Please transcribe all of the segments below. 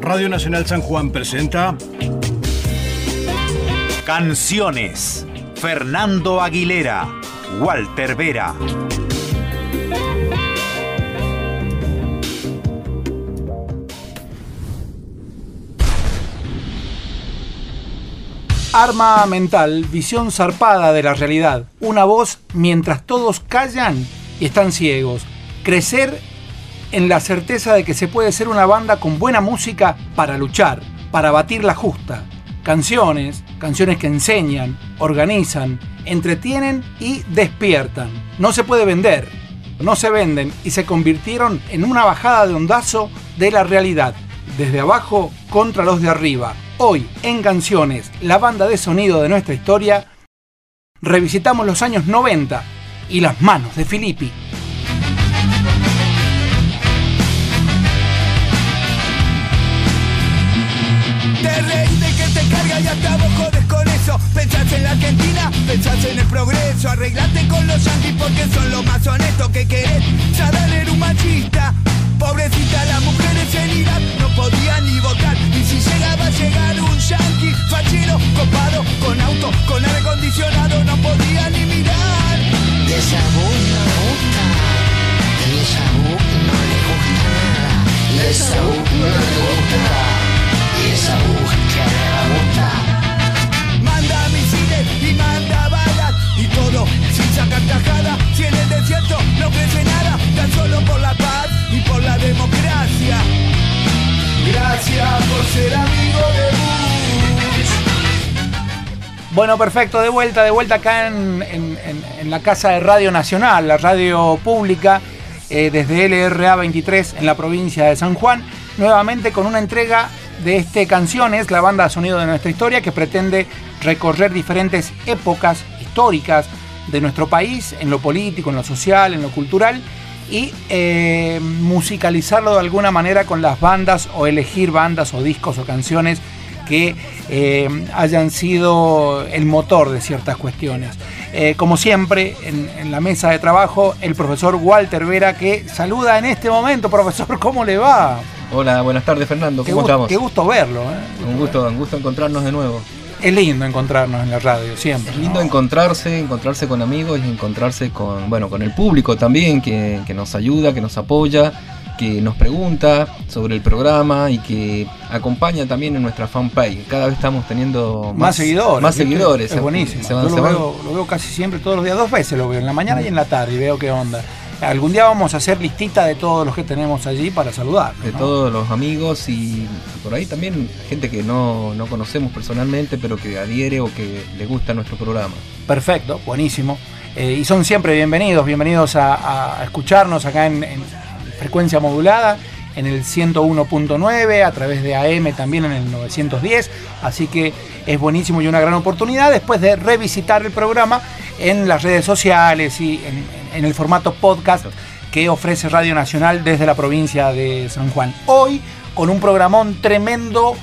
Radio Nacional San Juan presenta Canciones. Fernando Aguilera, Walter Vera. Arma mental, visión zarpada de la realidad. Una voz mientras todos callan y están ciegos. Crecer en la certeza de que se puede ser una banda con buena música para luchar, para batir la justa. Canciones, canciones que enseñan, organizan, entretienen y despiertan. No se puede vender, no se venden y se convirtieron en una bajada de ondazo de la realidad, desde abajo contra los de arriba. Hoy, en Canciones, la banda de sonido de nuestra historia, revisitamos los años 90 y las manos de Filippi. Progreso Arreglate con los yanquis porque son los más honestos que querés. Sadal era un machista. Pobrecita, las mujeres en Irak no podían ni votar. Y si llegaba a llegar un yanqui fachero, copado, con auto, con aire acondicionado No podía ni mirar. Y esa voz no gusta. Y esa voz no le gusta nada. Y esa voz no le gusta. Y esa voz que le gusta. Manda misiles y manda Y todo sin sacar tajada. Si en el desierto no crece nada Tan solo por la paz y por la democracia. Gracias por ser amigo de Bush. Bueno, perfecto, de vuelta, de vuelta acá en, la casa de Radio Nacional, la radio pública, eh, desde LRA 23 en la provincia de San Juan, nuevamente con una entrega de este Canciones, la banda sonido de nuestra historia, que pretende recorrer diferentes épocas históricas de nuestro país, en lo político, en lo social, en lo cultural, y eh, musicalizarlo de alguna manera con las bandas o elegir bandas o discos o canciones que eh, hayan sido el motor de ciertas cuestiones. Eh, como siempre, en, en la mesa de trabajo, el profesor Walter Vera, que saluda en este momento. Profesor, ¿cómo le va? Hola, buenas tardes Fernando, Qué, ¿cómo gu- estamos? qué gusto verlo. ¿eh? Un gusto, un gusto encontrarnos de nuevo. Es lindo encontrarnos en la radio, siempre. Es lindo ¿no? encontrarse, encontrarse con amigos y encontrarse con, bueno, con el público también, que, que nos ayuda, que nos apoya, que nos pregunta sobre el programa y que acompaña también en nuestra fanpage. Cada vez estamos teniendo Más, seguidores. Más seguidores. Es buenísimo. Se van- Yo se lo, van- veo, lo veo casi siempre, todos los días, dos veces lo veo, en la mañana y en la tarde, y veo qué onda. Algún día vamos a hacer listita de todos los que tenemos allí para saludar. de todos los amigos y por ahí también gente que no, no conocemos personalmente, pero que adhiere o que le gusta nuestro programa. Perfecto, buenísimo. Eh, y son siempre bienvenidos, bienvenidos a, a escucharnos acá en, en frecuencia modulada, en el 101.9, a través de AM también en el 910. Así que es buenísimo y una gran oportunidad después de revisitar el programa en las redes sociales y en, el formato podcast que ofrece Radio Nacional desde la provincia de San Juan. Hoy con un programón tremendo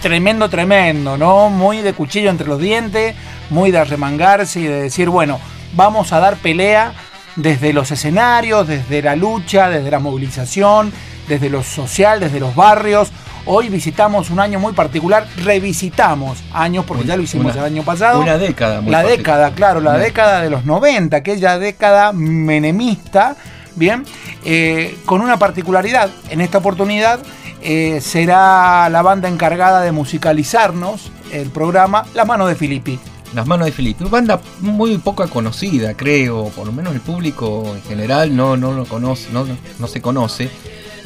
tremendo, tremendo, ¿no? Muy de cuchillo entre los dientes, muy de arremangarse y de decir, bueno, vamos a dar pelea desde los escenarios, desde la lucha, desde la movilización, desde lo social, desde los barrios. Hoy visitamos un año muy particular, revisitamos años, porque ya lo hicimos Una- el año pasado. Una década. muy La particular. década, claro, la Una- década de los 90, aquella década menemista, bien, eh, con una particularidad. En esta oportunidad eh, será la banda encargada de musicalizarnos el programa La Mano de Filippi. Las manos de Felipe, una banda muy poco conocida, creo, por lo menos el público en general no, no lo conoce, no, no se conoce,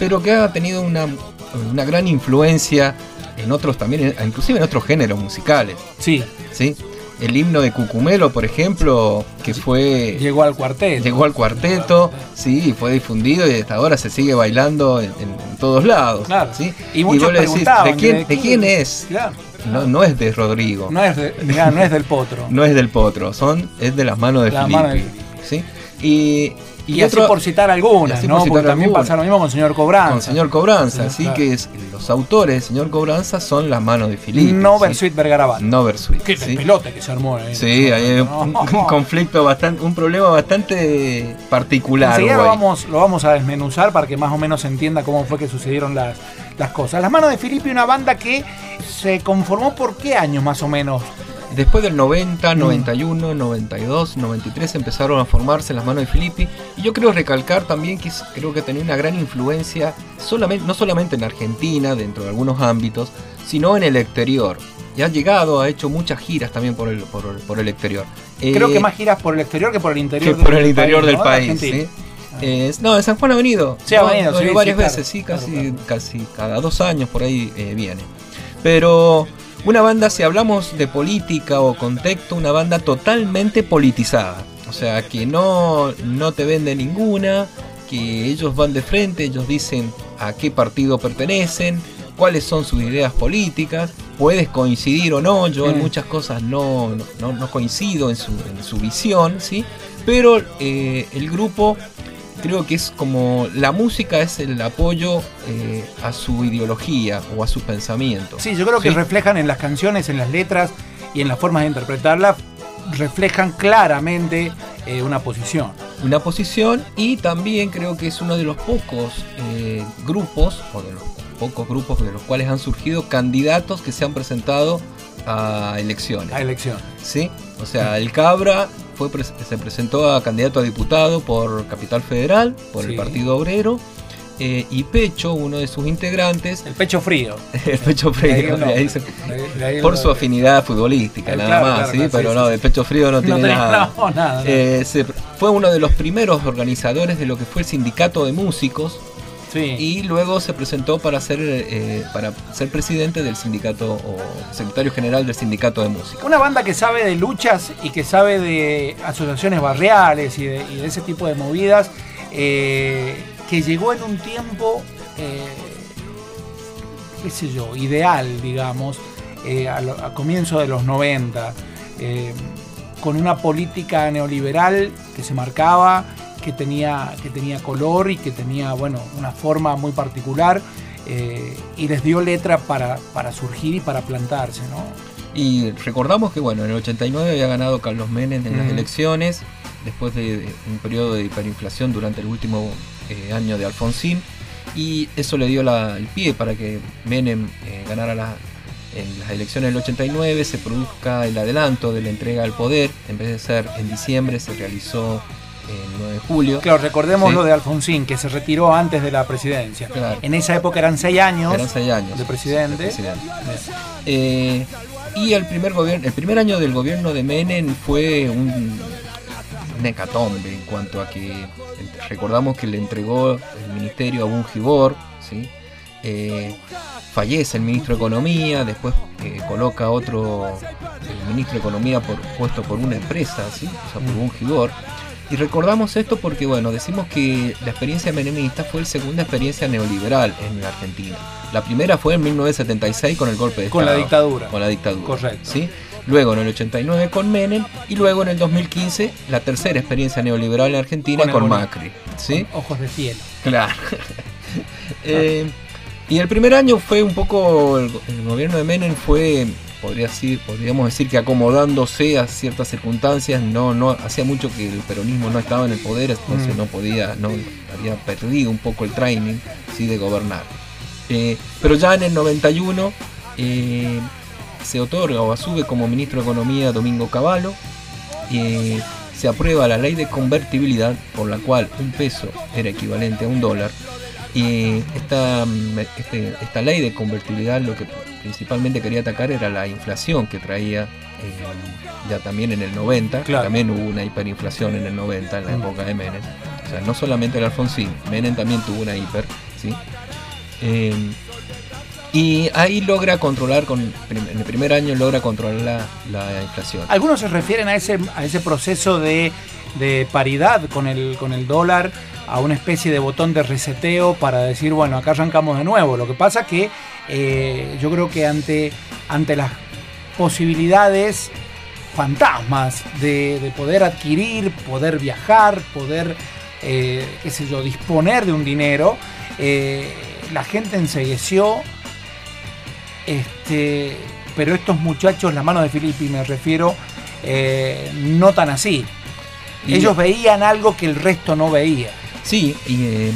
pero que ha tenido una, una gran influencia en otros también, inclusive en otros géneros musicales, Sí, ¿sí? El himno de Cucumelo, por ejemplo, que fue llegó al cuartel. llegó al cuarteto, sí, fue difundido y hasta ahora se sigue bailando en, todos lados, Claro. ¿sí? Y muchos vos le decís, ¿de quién, de quién es? Claro. No, no es de Rodrigo. No es, de- no es del potro. No es del potro, son, es de las manos de Las Filippi. manos de- ¿sí? Y, Y, así por citar y algunas, así ¿no? por citar Porque también algunas. pasa lo mismo con señor Cobranza. con señor Cobranza, Sí, claro. que es, los autores señor Cobranza son las manos de Filippi. No ¿sí? Versuit Vergarabat. No Versuit, Qué ¿sí? pelote que se armó ahí. Sí, hay un, un conflicto bastante, un problema bastante particular. Enseguida lo vamos, lo vamos a desmenuzar para que más o menos se entienda cómo fue que sucedieron las, las cosas. Las manos de Filippi, una banda que se conformó por qué años más o menos. Después del 90, 91, 92, 93 empezaron a formarse las manos de Filippi. Y yo creo recalcar también que creo que tenía una gran influencia, solamente, no solamente en Argentina, dentro de algunos ámbitos, sino en el exterior. Y ha llegado, ha hecho muchas giras también por el, por, el- por el exterior. Creo Eh, que más giras por el exterior que por el interior que por el interior del país. Eh, no, en San Juan ha venido. Sí, ha ¿no? venido, sí, varias sí, claro, veces, sí, claro, casi, claro. casi cada dos años por ahí eh, viene. Pero una banda, si hablamos de política o contexto, una banda totalmente politizada. O sea, que no, no te vende ninguna, que ellos van de frente, ellos dicen a qué partido pertenecen, cuáles son sus ideas políticas, puedes coincidir o no, yo en muchas cosas no, no, no coincido en su, en su visión, ¿sí? Pero eh, el grupo creo que es como la música es el apoyo eh, a su ideología o a su pensamiento. Sí, yo creo que Sí. reflejan en las canciones, en las letras y en las formas de interpretarlas, reflejan claramente eh, una posición. una posición y también creo que es uno de los pocos eh, grupos o de los pocos grupos de los cuales han surgido candidatos que se han presentado a elecciones. A elección. ¿sí? O sea, el Cabra fue se presentó a candidato a diputado por Capital Federal, por Sí. el Partido Obrero, eh, y Pecho, uno de sus integrantes, El pecho frío. el Pecho Frío, el por el- su afinidad futbolística, Eh, nada claro, más, claro, ¿sí? claro, pero sí, no, de Pecho Frío no, tiene nada. nada. Eh, se- fue uno de los primeros organizadores de lo que fue el sindicato de músicos sí. y luego se presentó para ser eh, para ser presidente del sindicato o secretario general del sindicato de músicos. Una banda que sabe de luchas y que sabe de asociaciones barriales y de, y de ese tipo de movidas, eh, que llegó en un tiempo, eh, qué sé yo, ideal, digamos, eh, a, lo- a comienzo de los 90, eh, con una política neoliberal que se marcaba, que tenía, que tenía color y que tenía, bueno, una forma muy particular. eh, y les dio letra para, para surgir y para plantarse, ¿no? Y recordamos que bueno, en el 89 había ganado Carlos Menem en las elecciones, después de, un periodo de hiperinflación durante el último eh, año de Alfonsín, y eso le dio la- el pie para que Menem eh, ganara la- en las elecciones del 89, se produzca el adelanto de la entrega del poder, en vez de ser en diciembre, se realizó el 9 de julio. Claro, recordemos Sí. lo de Alfonsín, que se retiró antes de la presidencia. Claro. En esa época eran seis años. Eran seis años. de presidente. de presidente. Eh, y el primer gobierno, el primer año del gobierno de Menem fue un, un hecatombe en cuanto a que recordamos que le entregó el ministerio a Bungibor, ¿sí? Eh, fallece el ministro de Economía, después eh, coloca otro el ministro de Economía por, puesto por una empresa, ¿sí? o sea, por Bungibor. Y recordamos esto porque, bueno, decimos que la experiencia menemista fue la segunda experiencia neoliberal en la Argentina. La primera fue en 1976 con el golpe de Con la Estado. dictadura. Con la dictadura. Correcto. ¿sí? Luego en el 89 con Menem y luego en el 2015 la tercera experiencia neoliberal en Argentina Con. Macri. ¿sí? Con Ojos de cielo. Claro. Eh, y el primer año fue un poco, el, el gobierno de Menem fue, podría decir, podríamos decir que acomodándose a ciertas circunstancias, no, no, hacía mucho que el peronismo no estaba en el poder, entonces Mm. no podía, no había perdido un poco el training ¿sí? de gobernar. Eh, pero ya en el 91 eh, se otorga o asume como ministro de Economía Domingo Cavallo. eh, se aprueba la ley de convertibilidad por la cual un peso era equivalente a un dólar. Y esta, este- esta ley de convertibilidad lo que principalmente quería atacar era la inflación que traía eh, ya también en el 90. que Claro. También hubo una hiperinflación en el 90, en la Mm. época de Menem. O sea, no solamente el Alfonsín, Menem también tuvo una hiper. ¿sí? Eh, y ahí logra controlar, con, en el primer año logra controlar la, la inflación. Algunos se refieren a ese, a ese proceso de, de paridad con el, con el dólar, a una especie de botón de reseteo para decir, bueno, acá arrancamos de nuevo. Lo que pasa que eh, yo creo que ante, ante las posibilidades fantasmas de, de poder adquirir, poder viajar, poder, eh, qué sé yo, disponer de un dinero, eh, la gente ensegueció este, pero estos muchachos, la mano de Filippi me refiero, no tan así. Ellos veían algo que el resto no veía. Sí, y eh,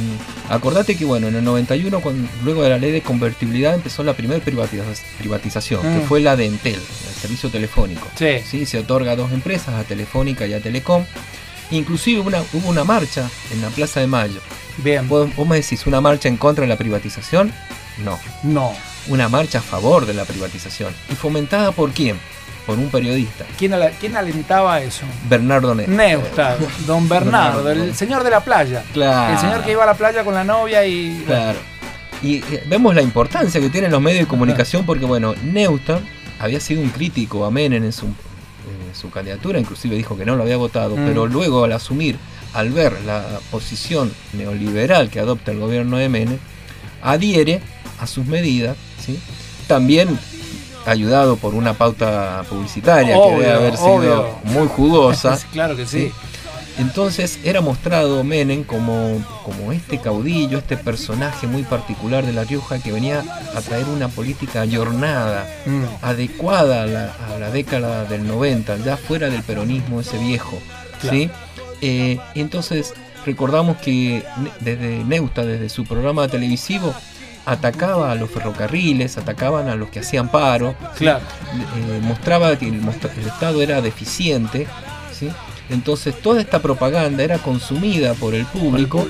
Acordate que bueno, en el 91, cuando- luego de la ley de convertibilidad, empezó la primera privatiza- privatización, que Mm. fue la de Entel, el servicio telefónico. Sí. Se otorga a dos empresas, a Telefónica y a Telecom. Inclusive una- hubo una marcha en la Plaza de Mayo. Bien. ¿Vos, vos me decís una marcha en contra de la privatización? No. No. Una marcha a favor de la privatización. ¿Y fomentada por quién? Por un periodista, ¿Quién, alentaba eso? Bernardo Ne- Neustadt, don Bernardo, Bernardo. el señor de la playa. Claro. El señor que iba a la playa con la novia y. Claro. Y eh, vemos la importancia que tienen los medios de comunicación porque, bueno, Neustadt había sido un crítico a Menem en su, en su candidatura, inclusive dijo que no lo había votado, Mm. pero luego al asumir, al ver la posición neoliberal que adopta el gobierno de Menem, adhiere a sus medidas, ¿sí? También ayudado por una pauta publicitaria que debe haber sido obvio. muy jugosa. claro que sí. Entonces era mostrado Menem como, como este caudillo, este personaje muy particular de La Rioja que venía a traer una política ayornada, Mm. adecuada a la, a la década del 90, ya fuera del peronismo ese viejo. ¿sí? Eh, entonces recordamos que desde Neusta, desde su programa televisivo, atacaba a los ferrocarriles, atacaban a los que hacían paro. Claro. eh, mostraba que el, el Estado era deficiente, ¿sí? Entonces toda esta propaganda era consumida por el público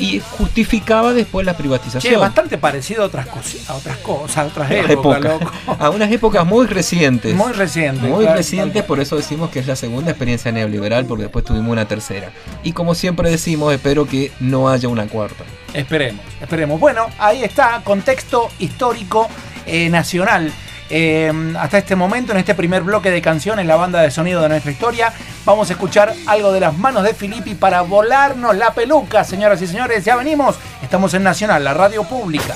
y justificaba después la Che, privatización. bastante parecido a otras, a otras cosas, a otras épocas, época- a unas épocas muy recientes. Muy reciente. Muy claro, recientes, claro. por eso decimos que es la segunda experiencia neoliberal, porque después tuvimos una tercera. Y como siempre decimos, espero que no haya una cuarta. Esperemos, esperemos. Bueno, ahí está, contexto histórico eh, nacional. Eh, hasta este momento, en este primer bloque de canciones, la banda de sonido de nuestra historia, vamos a escuchar algo de las manos de Filippi para volarnos la peluca, señoras y señores. Ya venimos, estamos en Nacional, la radio pública.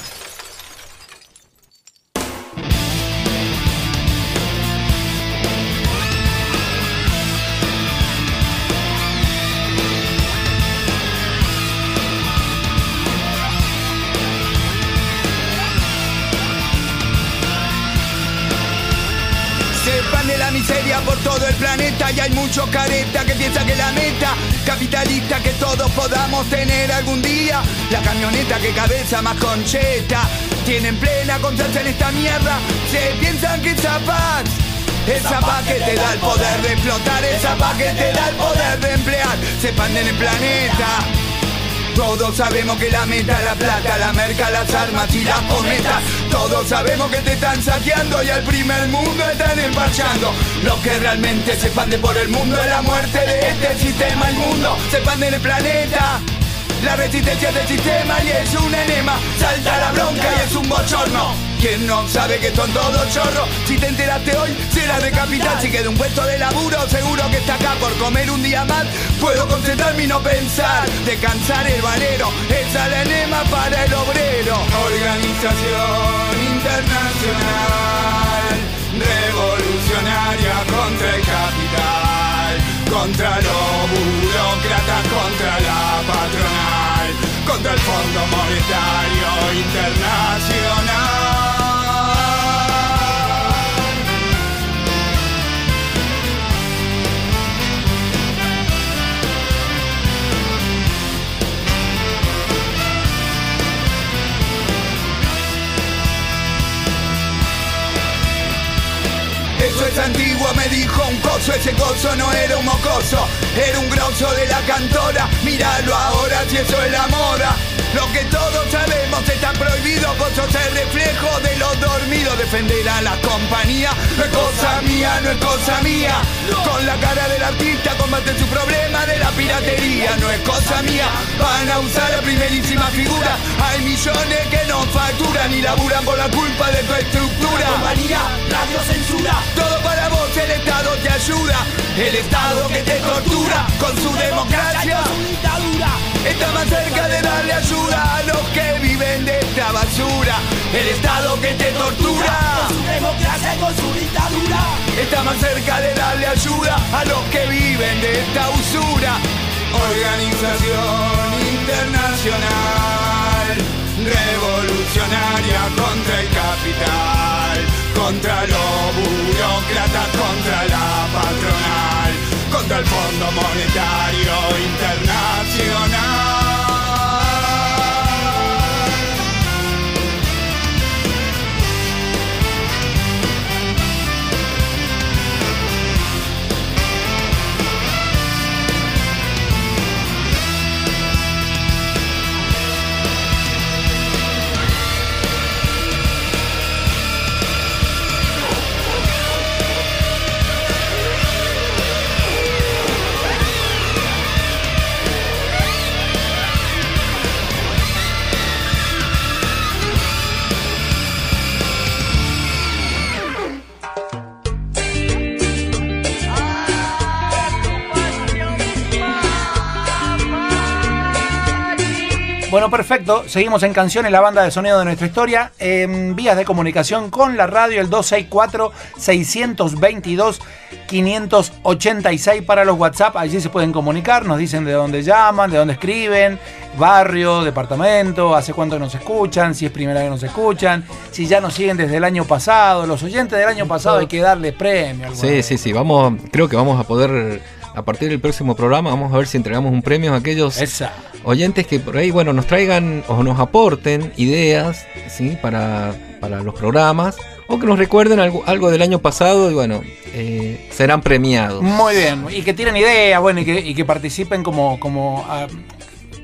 Todo el planeta y hay muchos careta que piensa que la meta capitalista que todos podamos tener algún día. La camioneta que cabeza más concheta tienen plena confianza en esta mierda. Se piensan que esa paz esa paz que te da el poder de explotar, esa paz que te da el poder de emplear, se expande en el planeta. Todos sabemos que la meta la plata, la merca, las armas y las cometas. Todos sabemos que te están saqueando y al primer mundo están emparchando. Lo que realmente se expande por el mundo es la muerte de este sistema inmundo. Se expande en el planeta. La resistencia del sistema y es un enema. Salta la bronca y es un bochorno. Quien no sabe que son todos chorros Si te enteraste hoy, será de capital Si queda un puesto de laburo, seguro que está acá por comer un día más. Puedo concentrarme y no pensar Descansar el valero. Esa es la enema para el obrero. Organización internacional Revolucionaria contra el capital Contra los burócratas, contra la patronal Contra el Fondo Monetario Internacional Eso es antiguo, me dijo un coso, ese coso no era un mocoso, era un grosso de la cantora, míralo ahora si eso es la moda. Lo que todos sabemos está prohibido, vos sos el reflejo de los dormidos, defender a la compañía, no es cosa mía, no es cosa mía. Con la cara del artista combate su problema de la piratería, no es cosa mía. Van a usar la primerísima figura, hay millones que no facturan y laburan por la culpa de tu estructura. compañía, radio censura, todo para vos, el Estado te ayuda, el Estado que te tortura con su democracia, su dictadura. Está más cerca de darle ayuda a los que viven de esta basura. El Estado que te tortura. Con su democracia y con su dictadura. Está más cerca de darle ayuda a los que viven de esta usura. Organización internacional. Revolucionaria contra el capital. Contra los burócratas, contra la patronal. Contra el Fondo Monetario Internacional. Bueno, perfecto. Seguimos en Canciones, la banda de sonido de nuestra historia. En vías de comunicación con la radio, el 264-622-586 para los WhatsApp. Allí se pueden comunicar, nos dicen de dónde llaman, de dónde escriben, barrio, departamento, hace cuánto nos escuchan, si es primera vez que nos escuchan, si ya nos siguen desde el año pasado. Los oyentes del año pasado hay que darles premio. Sí, vez. sí, sí. Vamos, creo que vamos a poder, a partir del próximo programa, vamos a ver si entregamos un premio a aquellos Esa. oyentes que por ahí, bueno, nos traigan o nos aporten ideas, ¿sí? Para, para los programas, o que nos recuerden algo, algo del año pasado y bueno, eh, serán premiados. Muy bien, y que tienen ideas, bueno, y que, y que participen como, como, ah,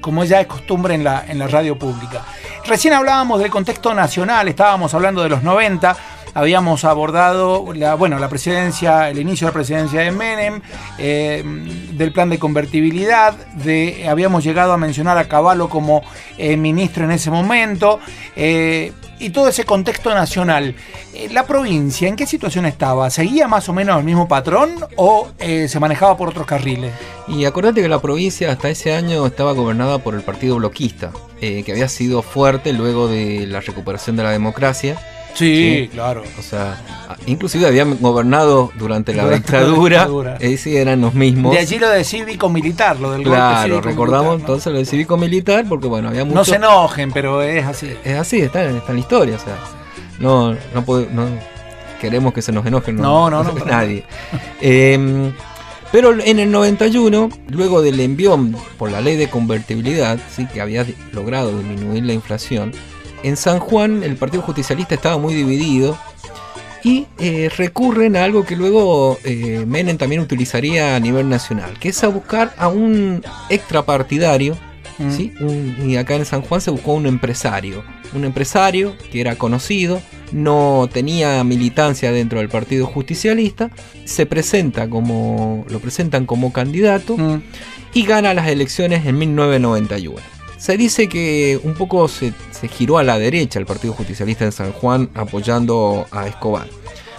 como ya es costumbre en la, en la radio pública. Recién hablábamos del contexto nacional, estábamos hablando de los 90, habíamos abordado bueno, la presidencia, el inicio de la presidencia de Menem, eh, del plan de convertibilidad, habíamos llegado a mencionar a Caballo como eh, ministro en ese momento, eh, y todo ese contexto nacional. ¿La provincia en qué situación estaba? ¿Seguía más o menos el mismo patrón o se manejaba por otros carriles? Y acordate que la provincia hasta ese año estaba gobernada por el Partido Bloquista, que había sido fuerte luego de la recuperación de la democracia. Sí. claro. O sea, inclusive habían gobernado durante la Durante la dictadura, dictadura. eh, sí, eran los mismos. De allí lo de cívico-militar, lo del golpe Claro, cívico-militar, recordamos ¿no? entonces lo de cívico-militar porque bueno, había mucho... No se enojen, pero es así. Es así, está, en- está en la historia, o sea, no, no, puede- no queremos que se nos enojen No, no, no, para nadie. Eh, pero en el 91, luego del envión por la ley de convertibilidad, ¿sí? que había logrado disminuir la inflación, en San Juan el Partido Justicialista estaba muy dividido y eh, recurren a algo que luego eh, Menem también utilizaría a nivel nacional, que es a buscar a un extrapartidario Mm. ¿sí? Un- y acá en San Juan se buscó un empresario. Un empresario que era conocido, no tenía militancia dentro del Partido Justicialista, se presenta como, lo presentan como candidato Mm. y gana las elecciones en 1991. Se dice que un poco se, se giró a la derecha el Partido Justicialista en San Juan apoyando a Escobar,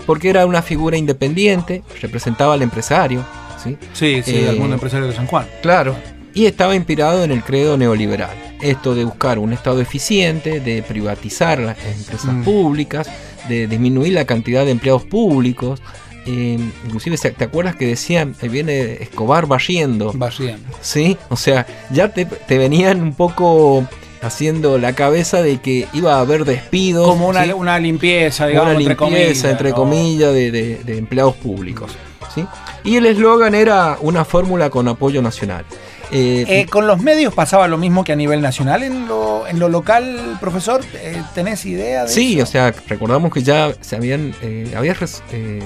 porque era una figura independiente, representaba al empresario, ¿sí? Sí, sí, Eh, al mundo empresario de San Juan. Claro. Y estaba inspirado en el credo neoliberal. Esto de buscar un Estado eficiente, de privatizar las empresas Mm. públicas, de disminuir la cantidad de empleados públicos. Eh, inclusive, ¿se- ¿te acuerdas que decían, ahí viene Escobar barriendo? Barriendo. ¿Sí? O sea, ya te, te venían un poco haciendo la cabeza de que iba a haber despidos. Como una, ¿sí? una limpieza, digamos, una entre limpieza, comillas. entre ¿no? comillas, de, de- de empleados públicos. ¿sí? Y el eslogan era una fórmula con apoyo nacional. Eh, Eh, ¿Con los medios pasaba lo mismo que a nivel nacional en lo, en lo local, profesor? Eh, ¿Tenés idea de sí, eso? o sea, recordamos que ya se habían eh, había res-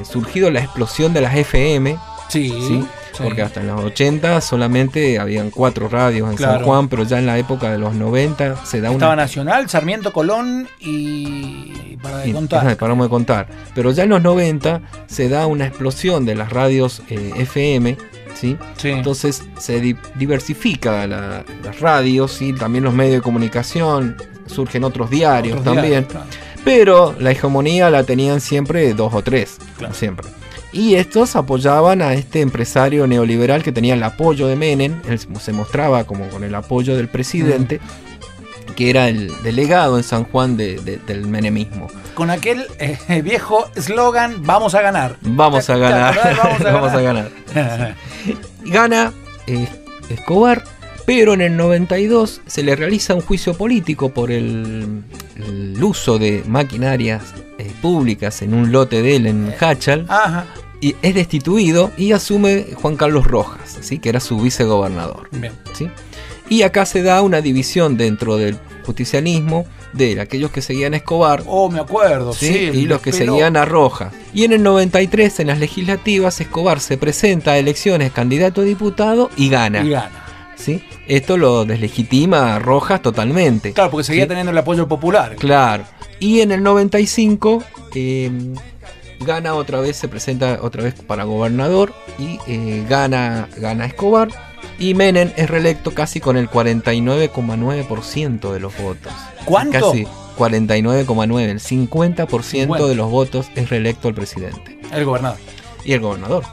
surgido la explosión de las FM, Sí, ¿sí? sí. porque hasta en los 80 solamente habían cuatro radios en San. Juan, pero ya en la época de los 90 se da Estaba una... Nacional, Sarmiento, Colón y... para de y- contar. ajá, paramos de contar. Pero ya en los 90 se da una explosión de las radios FM, ¿sí? Sí. Entonces se di- diversifica la- las radios y también los medios de comunicación, surgen otros diarios Otros también. diarios, claro. Pero la hegemonía la tenían siempre dos o tres, Claro. siempre. Y estos apoyaban a este empresario neoliberal que tenía el apoyo de Menem, él se mostraba como con el apoyo del presidente, que era el delegado en San Juan de- de- del menemismo. Con aquel eh, viejo eslogan, vamos a ganar. Vamos a ¿Te ganar, vamos a ganar. Gana eh, Escobar, pero en el 92 se le realiza un juicio político por el, el uso de maquinarias eh, públicas en un lote de él en Hachal Ajá. y es destituido y asume Juan Carlos Rojas, ¿sí? que era su vicegobernador. Bien. ¿sí? Y acá se da una división dentro del justicialismo de aquellos que seguían a Escobar Oh, me acuerdo, ¿sí? sí. y los que seguían a Rojas. Y en el 93, en las legislativas, Escobar se presenta a elecciones candidato a diputado y gana. Y gana. ¿sí? Esto lo deslegitima a Rojas totalmente. Claro, porque seguía Sí. teniendo el apoyo popular. Claro. Y en el 95 eh, gana otra vez, se presenta otra vez para gobernador y eh, gana, gana Escobar. Y Menem es reelecto casi con el 49,9% de los votos. ¿Cuánto? Casi 49,9%. El 50% 50. de los votos es reelecto el presidente El gobernador. y el gobernador.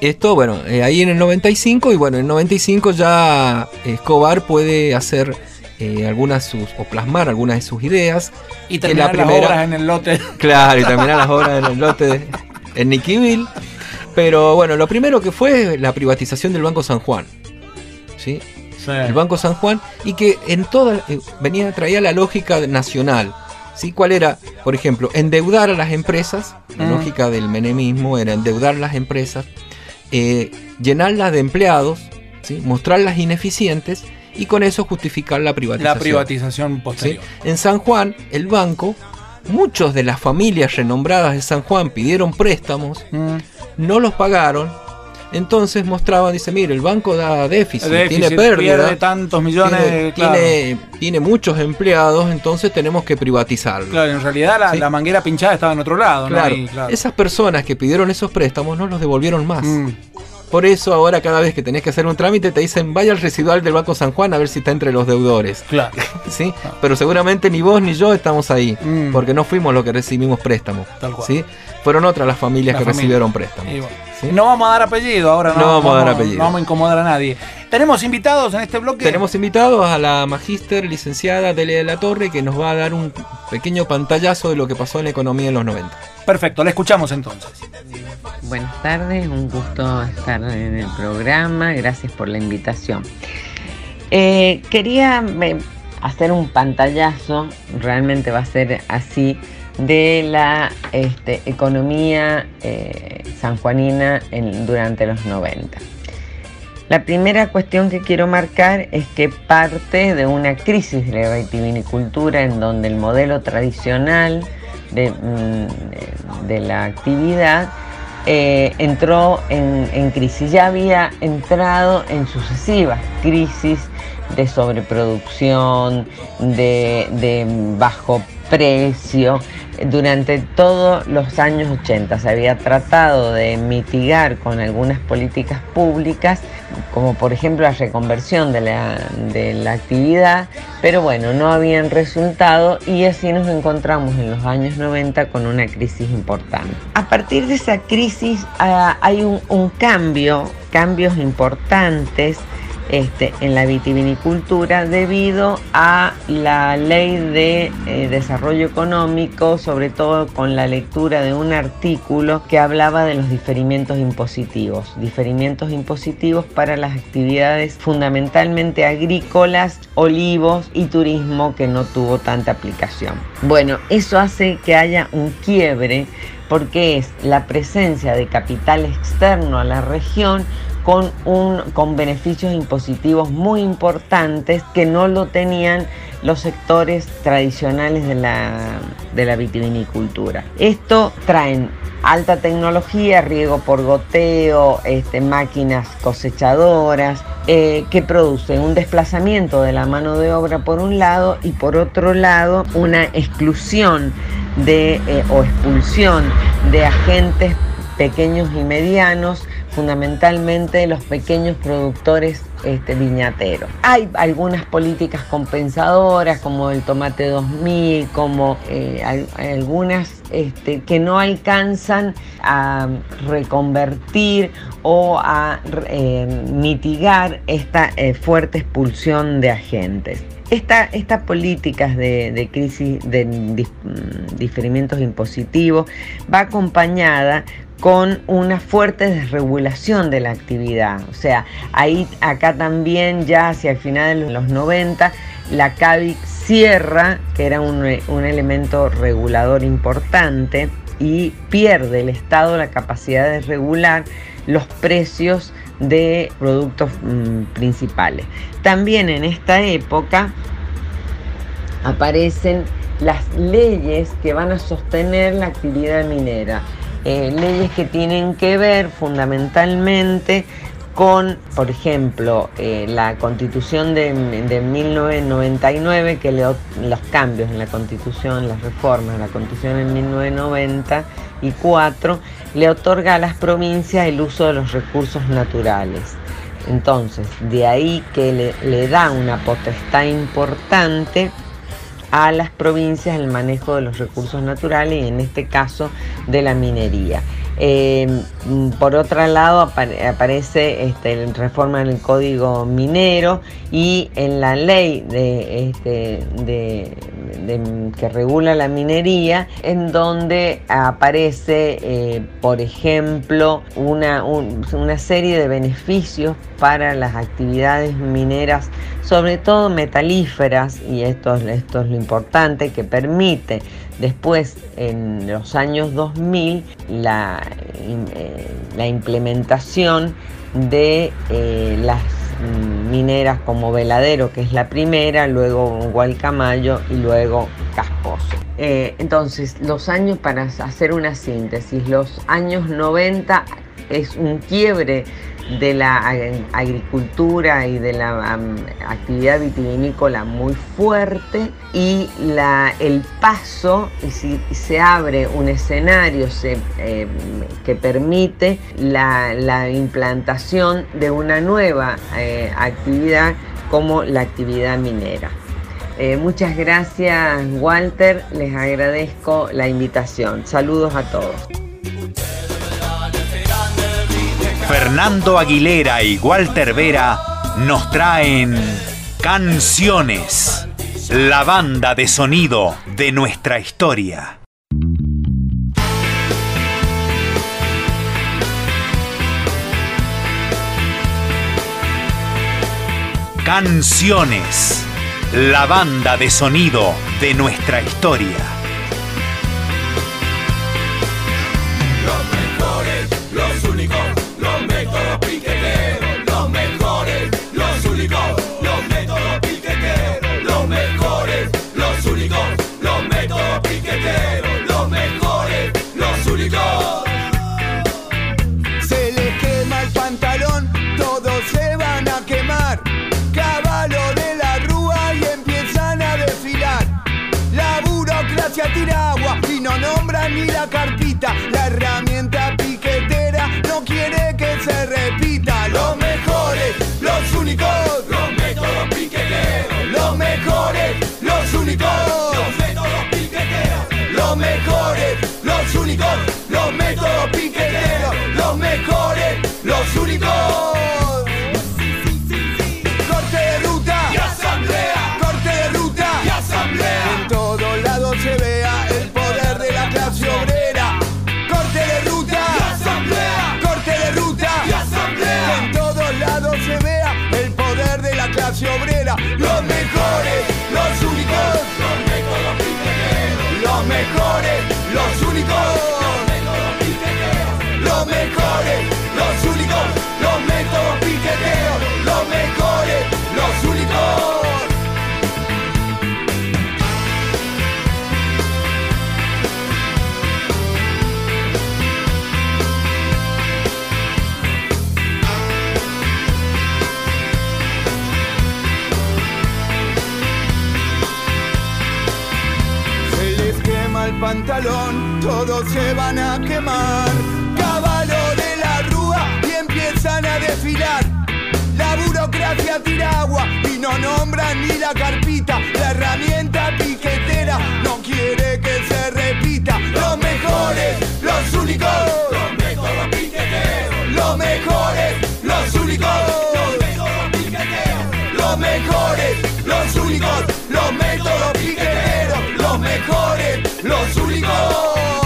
Esto, bueno, eh, ahí en el 95 y bueno, en el 95 ya Escobar puede hacer eh, algunas sus, o plasmar algunas de sus ideas. Y la terminar las obras en el lote. Claro, y terminar las obras en el lote de, en Niquivil. Pero bueno, lo primero que fue la privatización del Banco San Juan. ¿Sí? el Banco San Juan y que en toda eh, venía traía la lógica nacional. ¿sí? ¿Cuál era? Por ejemplo, endeudar a las empresas. La Mm. lógica del menemismo era endeudar las empresas, eh, llenarlas de empleados, ¿sí? mostrarlas ineficientes y con eso justificar la privatización. La privatización ¿sí? posterior. En San Juan, el banco, muchos de las familias renombradas de San Juan pidieron préstamos, Mm. no los pagaron. Entonces mostraban, dice, mire, el banco da déficit, Déficit, tiene pérdida, pierde tantos millones. tiene, claro. tiene, tiene muchos empleados, entonces tenemos que privatizarlo. Claro, en realidad la, Sí. la manguera pinchada estaba en otro lado, ¿no? Claro, Ahí, claro. esas personas que pidieron esos préstamos no los devolvieron más. Mm. Por eso ahora cada vez que tenés que hacer un trámite te dicen vaya al residual del Banco San Juan a ver si está entre los deudores. Claro. ¿sí? Pero seguramente ni vos ni yo estamos ahí, Mm. porque no fuimos los que recibimos préstamos. Tal cual. ¿sí? Fueron otras las familias La que familia. recibieron préstamos. Y bueno, ¿sí? No vamos a dar apellido ahora, no, No vamos a dar apellido. No vamos a incomodar a nadie. Tenemos invitados en este bloque. Tenemos invitados a la magíster licenciada Delia de la Torre que nos va a dar un pequeño pantallazo de lo que pasó en la economía en los 90. Perfecto, la escuchamos entonces. Buenas tardes, un gusto estar en el programa, gracias por la invitación. Eh, quería hacer un pantallazo, realmente va a ser así, de la este, economía eh, sanjuanina durante los 90. La primera cuestión que quiero marcar es que parte de una crisis de la vitivinicultura en donde el modelo tradicional de, mm, de la actividad eh, entró en, en crisis. Ya había entrado en sucesivas crisis de sobreproducción, de, de bajo precio. Durante todos los años 80 se había tratado de mitigar con algunas políticas públicas, como por ejemplo la reconversión de la, de la actividad, pero bueno, no habían resultado y así nos encontramos en los años 90 con una crisis importante. A partir de esa crisis ah, hay un, un cambio, cambios importantes este, en la vitivinicultura debido a la ley de eh, desarrollo económico, sobre todo con la lectura de un artículo que hablaba de los diferimientos impositivos, diferimientos impositivos para las actividades fundamentalmente agrícolas, olivos y turismo que no tuvo tanta aplicación. Bueno, eso hace que haya un quiebre porque es la presencia de capital externo a la región con, un, con beneficios impositivos muy importantes que no lo tenían los sectores tradicionales de la, de la vitivinicultura. Esto traen alta tecnología, riego por goteo, este, máquinas cosechadoras, eh, que producen un desplazamiento de la mano de obra por un lado y por otro lado una exclusión de, eh, o expulsión de agentes pequeños y medianos, fundamentalmente los pequeños productores este, viñateros. Hay algunas políticas compensadoras como el tomate 2000, como eh, al- algunas este, que no alcanzan a reconvertir o a eh, mitigar esta eh, fuerte expulsión de agentes. Esta- estas políticas de, de crisis de dis- mm, diferimientos impositivos va acompañada con una fuerte desregulación de la actividad. O sea, ahí acá también ya hacia el final de los 90 la CAVIC cierra, que era un, un elemento regulador importante, y pierde el Estado la capacidad de regular los precios de productos mm, principales. También en esta época aparecen las leyes que van a sostener la actividad minera. Eh, leyes que tienen que ver fundamentalmente con, por ejemplo, eh, la constitución de, de 1999, que le- los cambios en la constitución, las reformas la constitución en 1994, le otorga a las provincias el uso de los recursos naturales. Entonces, de ahí que le, le da una potestad importante a las provincias el manejo de los recursos naturales y en este caso de la minería. Eh, por otro lado aparece este, reforma en el código minero y en la ley de, este, que regula la minería, en donde aparece, eh, por ejemplo, una, una serie de beneficios para las actividades mineras, sobre todo metalíferas, y esto, esto es lo importante, que permite después, en los años 2000, la, eh, la implementación de eh, las mineras como Veladero, que es la primera, luego Gualcamayo y luego Casposo. Eh, entonces, los años, para hacer una síntesis, los años 90 es un quiebre de la agricultura y de la actividad vitivinícola muy fuerte y la, el paso, y si se abre un escenario eh, que permite la, implantación de una nueva eh, actividad como la actividad minera. Eh, muchas gracias Walter, les agradezco la invitación. Saludos a todos. Fernando Aguilera y Walter Vera nos traen Canciones, la banda de sonido de nuestra historia. Canciones, la banda de sonido de nuestra historia. Los únicos, piqueteros, pantalón, todos se van a quemar. Caballo de la rúa y empiezan a desfilar. La burocracia tira agua y no nombran ni la carpita. La herramienta piquetera no quiere que se repita. Los mejores, los únicos, los piqueteros. Los mejores, los únicos, los métodos piqueteros. Los mejores, los únicos, los. Los mejores los únicos.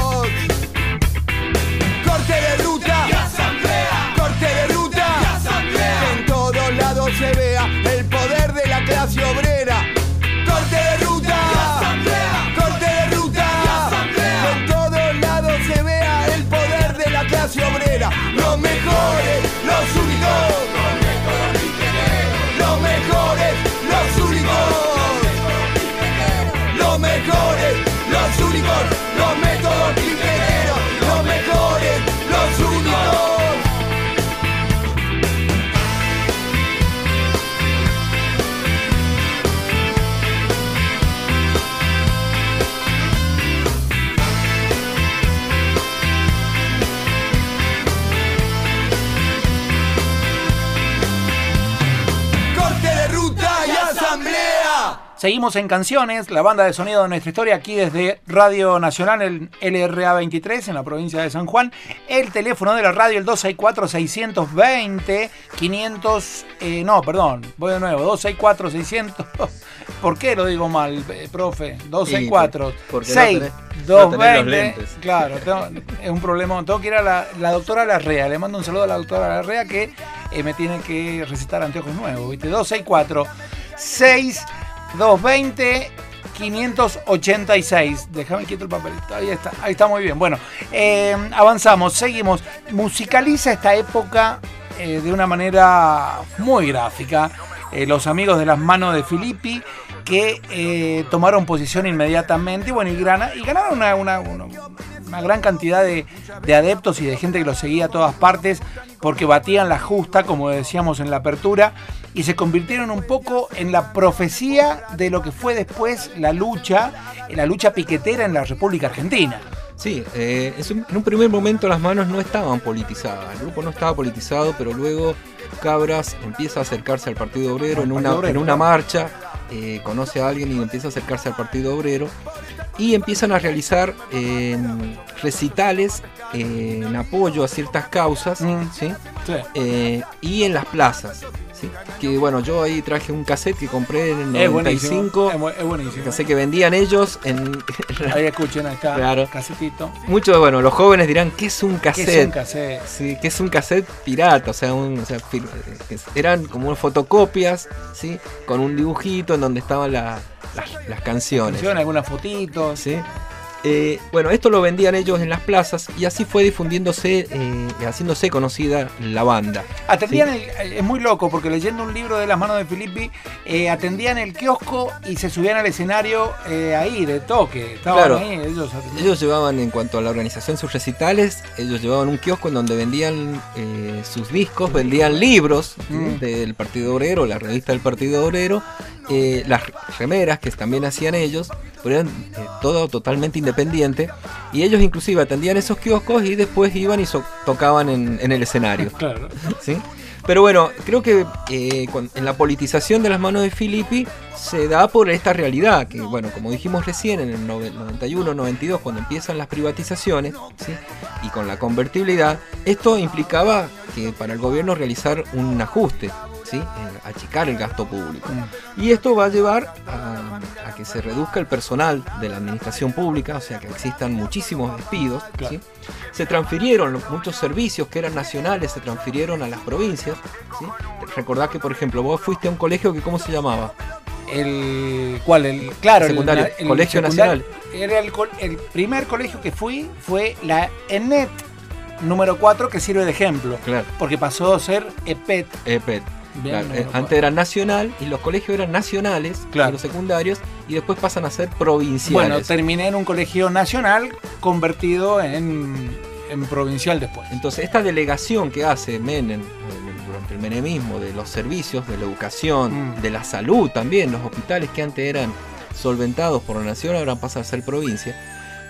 Seguimos en canciones, la banda de sonido de nuestra historia aquí desde Radio Nacional, el LRA 23 en la provincia de San Juan. El teléfono de la radio, el 264-620-500... Eh, no, perdón, voy de nuevo, 264-600... ¿Por qué lo digo mal, eh, profe? 264 porque no 6 tenés- no tenés los 220 lentes. Claro, es un problema. Tengo que ir a la, la doctora Larrea. Le mando un saludo a la doctora Larrea que eh, me tiene que recetar anteojos nuevos. ¿viste? 264 6220 586. Déjame quieto el papelito. Ahí está. Ahí está muy bien. Bueno, eh, avanzamos, seguimos. Musicaliza esta época eh, de una manera muy gráfica. Eh, los amigos de las manos de Filippi que tomaron posición inmediatamente y bueno y, y ganaron una- una gran cantidad de, de adeptos y de gente que los seguía a todas partes porque batían la justa como decíamos en la apertura y se convirtieron un poco en la profecía de lo que fue después la lucha la lucha piquetera en la República Argentina. Sí, eh, en un primer momento las manos no estaban politizadas, el grupo no estaba politizado, pero luego Cabras empieza a acercarse al Partido Obrero, en, una, Obrero, en una marcha, eh, conoce a alguien y empieza a acercarse al Partido Obrero, y empiezan a realizar eh, recitales eh, en apoyo a ciertas causas, Mm. ¿sí? Sí. Eh, y en las plazas. ¿Sí? Que bueno, yo ahí traje un cassette que compré en el es buenísimo 95, es, bu- es buenísimo cassette que vendían ellos en, ahí escuchen está Claro. casetito Muchos, bueno, los jóvenes dirán, ¿qué es un ¿Qué cassette? es un cassette? Sí, que es un cassette pirata, o sea, un- o sea, eh, eran como fotocopias, ¿sí? Con un dibujito en donde estaban la- las, las canciones. Pusieron algunas fotitos ¿sí? Eh, bueno, esto lo vendían ellos en las plazas y así fue difundiéndose, eh, haciéndose conocida la banda. Atendían el- es muy loco porque leyendo un libro de las manos de Filippi, eh, atendían el kiosco y se subían al escenario eh, ahí, de toque. Estaban Claro. ahí, ellos. Ellos llevaban, en cuanto a la organización, sus recitales, ellos llevaban un kiosco en donde vendían eh, sus discos, vendían libros ¿sí? Mm. del Partido Obrero, la revista del Partido Obrero, eh, las remeras que también hacían ellos, pero eran eh, todo totalmente independiente, y ellos inclusive atendían esos kioscos y después iban y so- tocaban en, en el escenario. Claro. ¿sí? Pero bueno, creo que eh, en la politización de las manos de Filippi se da por esta realidad, que bueno, como dijimos recién, en el nove- 91, 92, cuando empiezan las privatizaciones, ¿sí? y con la convertibilidad, esto implicaba que para el gobierno realizar un ajuste, ¿sí? Eh, achicar el gasto público. Y esto va a llevar a, a que se reduzca el personal de la administración pública, o sea que existan muchísimos despidos. Claro. ¿sí? Se transfirieron muchos servicios que eran nacionales, se transfirieron a las provincias. ¿sí? Recordá que, por ejemplo, vos fuiste a un colegio que, ¿cómo se llamaba? El, ¿Cuál? El, claro, el- Secundario, el, Colegio secundario. Era el, primer colegio que fui fue la ENET número 4 que sirve de ejemplo. Claro. Porque pasó a ser EPET. EPET. Claro, eh, antes era nacional y los colegios eran nacionales, Claro. los secundarios, y después pasan a ser provinciales. Bueno, terminé en un colegio nacional convertido en, en provincial después. Entonces, esta delegación que hace Menem eh, durante el menemismo de los servicios, de la educación, Mm. de la salud también, los hospitales que antes eran solventados por la nación ahora pasan a ser provincia,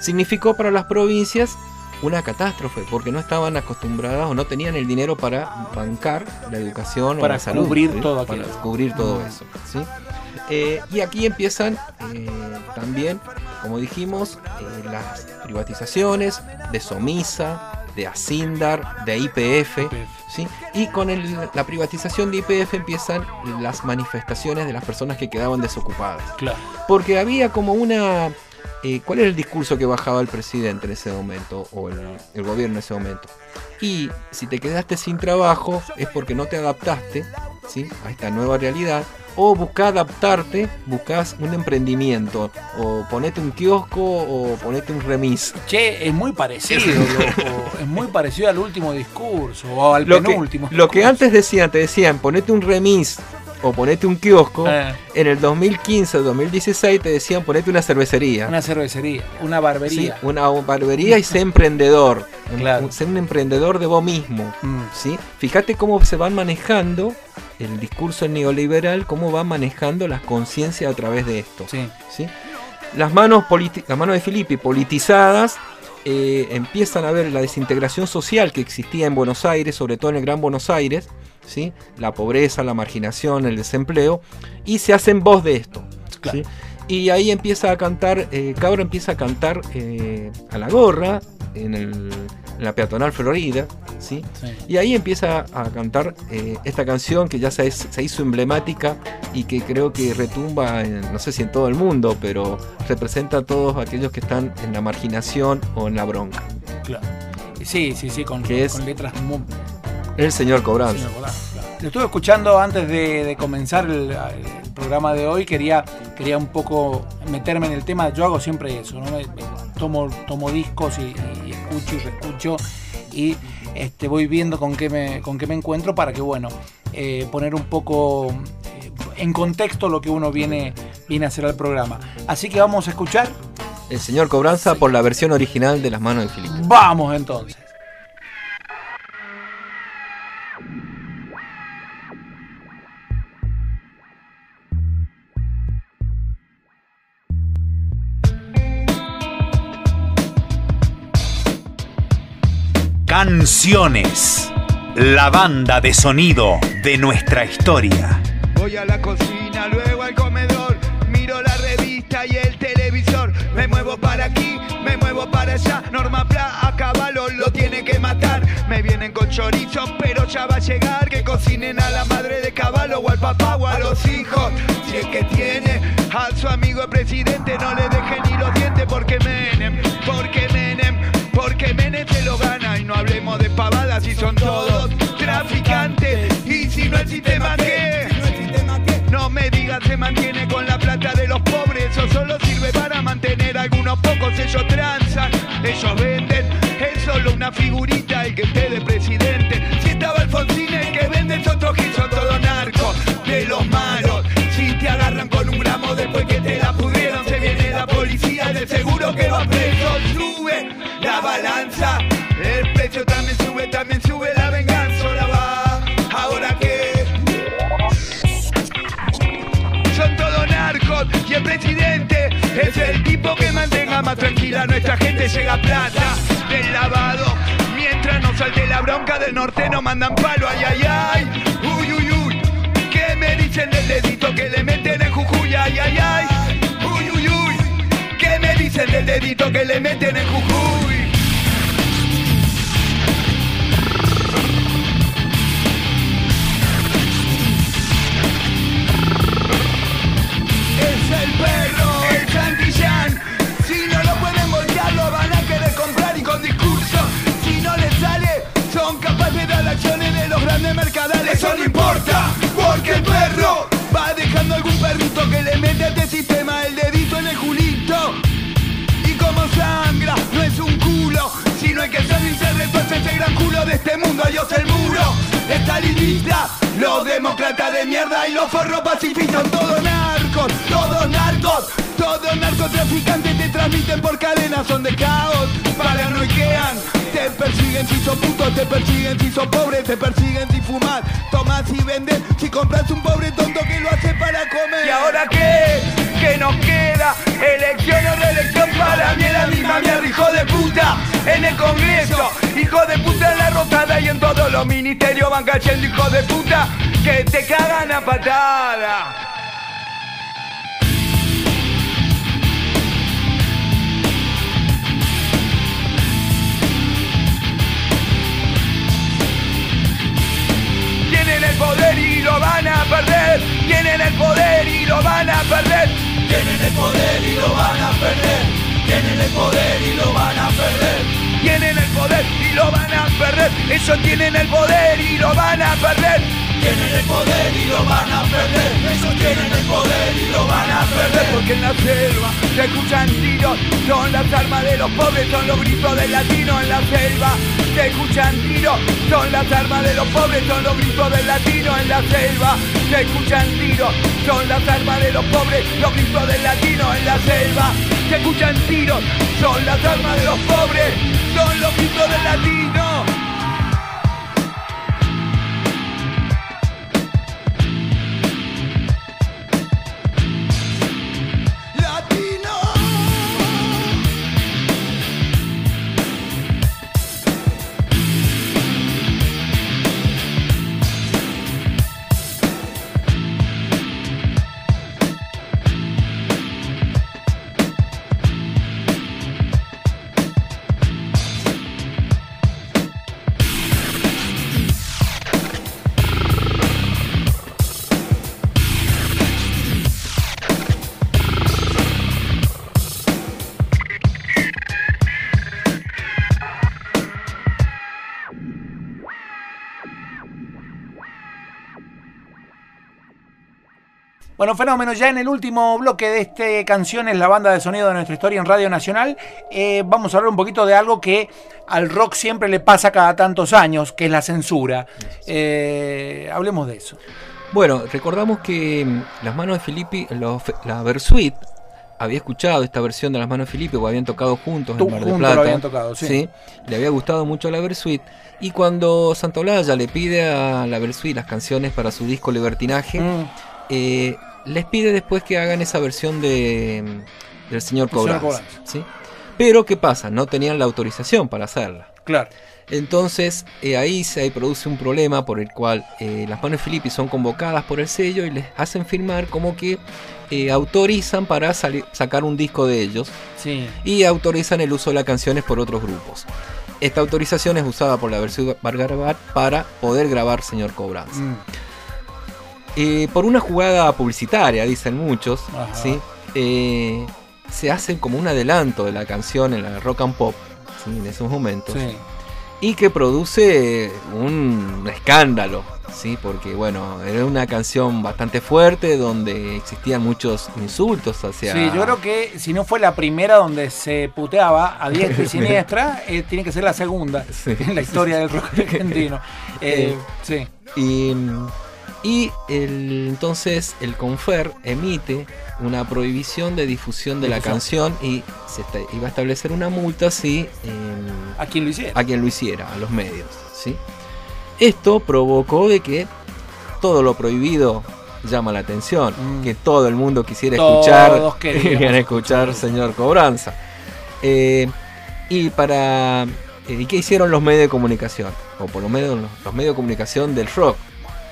significó para las provincias una catástrofe, porque no estaban acostumbradas o no tenían el dinero para bancar la educación Para o la salud. cubrir ¿sí? todo Para aquello. cubrir todo eso. ¿sí? Eh, y aquí empiezan eh, también, como dijimos, eh, las privatizaciones de Somisa, de Asindar, de IPF. ¿sí? Y con el- la privatización de IPF empiezan las manifestaciones de las personas que quedaban desocupadas. Claro. Porque había como una... eh, ¿Cuál era el discurso que bajaba el presidente en ese momento o el, el gobierno en ese momento? Y si te quedaste sin trabajo es porque no te adaptaste ¿sí? a esta nueva realidad o buscá adaptarte, buscás un emprendimiento o ponete un kiosco o ponete un remis. Che, es muy parecido, loco. Es muy parecido al último discurso o al Lo que, penúltimo. lo que antes decían, te decían ponete un remis o ponete un kiosco, Eh, en el 2015 o 2016 te decían ponete una cervecería. una cervecería, una Sí, barbería. una barbería y sé emprendedor. Un- Claro. un- sé un emprendedor de vos mismo. Mm. ¿sí? Fíjate cómo se van manejando el discurso neoliberal, cómo va manejando las conciencias a través de esto. Sí. ¿sí? Las, manos las manos de Filippi politizadas eh, empiezan a ver la desintegración social que existía en Buenos Aires, sobre todo en el Gran Buenos Aires, ¿sí? la pobreza, la marginación, el desempleo, y se hacen voz de esto. Claro. ¿sí? Y ahí empieza a cantar, eh, Cabra empieza a cantar eh, a la gorra en, el- en la peatonal Florida, ¿sí? Sí. Y ahí empieza a cantar eh, esta canción que ya se, se hizo emblemática y que creo que retumba, en- no sé si en todo el mundo, pero representa a todos aquellos que están en la marginación o en la bronca. Claro. Sí, sí, sí, con, Que es- con letras muy, El señor Cobranza. Señor. Lo estuve escuchando antes de, de comenzar el, el programa de hoy. Quería, quería un poco meterme en el tema. Yo hago siempre eso, ¿no? Tomo, tomo discos y, y escucho y reescucho y este, voy viendo con qué me, con qué me encuentro para que, bueno, eh, poner un poco eh, en contexto lo que uno viene, viene a hacer al programa. Así que vamos a escuchar. El señor Cobranza por la versión original de Las Manos de Filipe. Vamos entonces. Canciones. La banda de sonido de nuestra historia. Voy a la cocina, luego al comedor, miro la revista y el televisor. Me muevo para aquí, me muevo para allá. Norma Pla a caballo lo tiene que matar. Me vienen con chorizo, pero ya va a llegar. Que cocinen a la madre de caballo o al papá o a los hijos. Si es que tiene a su amigo el presidente, no le deje ni los dientes porque Menem, porque Menem, porque Menem se lo gana. Hablemos de pavadas si son todos traficantes. Y si no el sistema qué. No me digas se mantiene con la plata de los pobres, eso solo sirve para mantener a algunos pocos, ellos transan, ellos venden, es solo una figurita el que esté de presidente. Si estaba Alfonsín el que vende es otro que son todo narco, de los malos. Si te agarran con un gramo después que te la pudrieron, se viene la policía, de seguro que va preso, sube la balanza, el presidente. Es el tipo que mantenga más tranquila nuestra gente llega plata del lavado. Mientras no salte la bronca del norte no mandan palo ay ay ay. Uy uy uy ¿qué me dicen del dedito que le meten en Jujuy ay ay ay. Uy uy uy ¿qué me dicen del dedito que le meten en Jujuy perro, el Santillán. Si no lo pueden voltear, lo van a querer comprar y con discurso. Si no les sale, son capaces de dar acciones de los grandes mercadales. Eso no importa, porque el perro va dejando algún perrito que le mete a este sistema el dedito en el culito. Y como sangra, no es un culo, sino hay que salirse retuerce ese gran culo de este mundo. Adiós el muro, estalinista, los demócratas de mierda y los forros pacifistas son todos narcos, todos narcos, todos narcotraficantes te transmiten por cadenas, son de caos, paranoiquean, te persiguen si sos puto, te persiguen si sos pobre, te persiguen si fumas, tomas y vendes, si compras un pobre tonto que lo hace para comer. ¿Y ahora qué? ¿Qué nos queda? Elección o reelección para mí es la misma mierda, hijo de puta. En el Congreso, hijo de puta en la rotada y en todos los ministerios van cayendo, hijo de puta, que te cagan a patada. Tienen el poder y lo van a perder. Tienen el poder y lo van a perder. Tienen el poder y lo van a perder. Tienen el poder y lo van a perder. Tienen el poder y lo van a perder. Ellos tienen el poder y lo van a perder. Tienen el poder y lo van a perder. Ellos tienen el poder y lo van a perder. Porque en la selva se escuchan tiros. Son las armas de los pobres, son los gritos del latino en la selva. Se escuchan tiros. Son las armas de los pobres, son los gritos del latino en la selva. Se escuchan tiros. Son las armas de los pobres, los gritos del latino en la selva. Se escuchan tiros. Son las armas de los pobres, son los gritos del. Latino. Bueno, fenómeno, ya en el último bloque de este canción es la banda de sonido de nuestra historia en Radio Nacional. eh, vamos a hablar un poquito de algo que al rock siempre le pasa cada tantos años, que es la censura. Eh, hablemos de eso. Bueno, recordamos que mm, las manos de Filippi, los- la Versuit, había escuchado esta versión de las manos de Filippi, o habían tocado juntos Tú- en Mar del juntos lo Plata. habían tocado, sí. le había gustado mucho la Versuit. Y cuando Santolaya le pide a la Versuit las canciones para su disco Libertinaje, Mm, eh, les pide después que hagan esa versión de mm, del señor Cobranza. ¿sí? Pero, ¿qué pasa? No tenían la autorización para hacerla. claro. Entonces eh, ahí se produce un problema por el cual eh, las manos de Filippi son convocadas por el sello y les hacen firmar como que eh, autorizan para sacar un disco de ellos Sí. y autorizan el uso de las canciones por otros grupos. Esta autorización es usada por la versión Bargarabat para poder grabar Señor Cobranza. Mm, Eh, por una jugada publicitaria, dicen muchos. ¿sí? Eh, se hace como un adelanto de la canción en la rock and pop ¿sí? en esos momentos sí. y que produce un escándalo, ¿sí? porque bueno, era una canción bastante fuerte donde existían muchos insultos hacia... Sí, yo creo que si no fue la primera donde se puteaba a diestra y siniestra, eh, tiene que ser la segunda en la historia del rock argentino. Eh, sí. Y, y el- entonces el Confer emite una prohibición de difusión de la canción y se iba a establecer una multa si... A quien lo hiciera. a quien lo hiciera, a los medios. ¿sí? Esto provocó de que todo lo prohibido llama la atención, Mm. que todo el mundo quisiera Todos escuchar, querían escuchar señor Cobranza. Eh, y para eh, ¿y qué hicieron los medios de comunicación? O por lo menos los, los medios de comunicación del rock.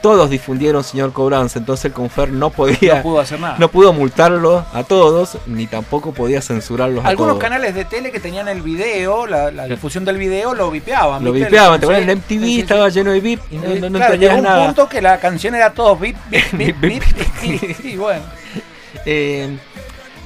Todos difundieron señor Cobranza, entonces el Confer no podía No pudo hacer nada. no pudo multarlo a todos, ni tampoco podía censurarlos a Algunos todos. canales de tele que tenían el video, la, la difusión del video, lo vipeaban. Lo vipeaban, te acuerdas? El MTV sí, sí. estaba lleno de VIP y no, Eh, no, no claro, entendías llegó un nada. punto que la canción era todo bip, bip, bip, bip, Bip, y, y bueno. Eh,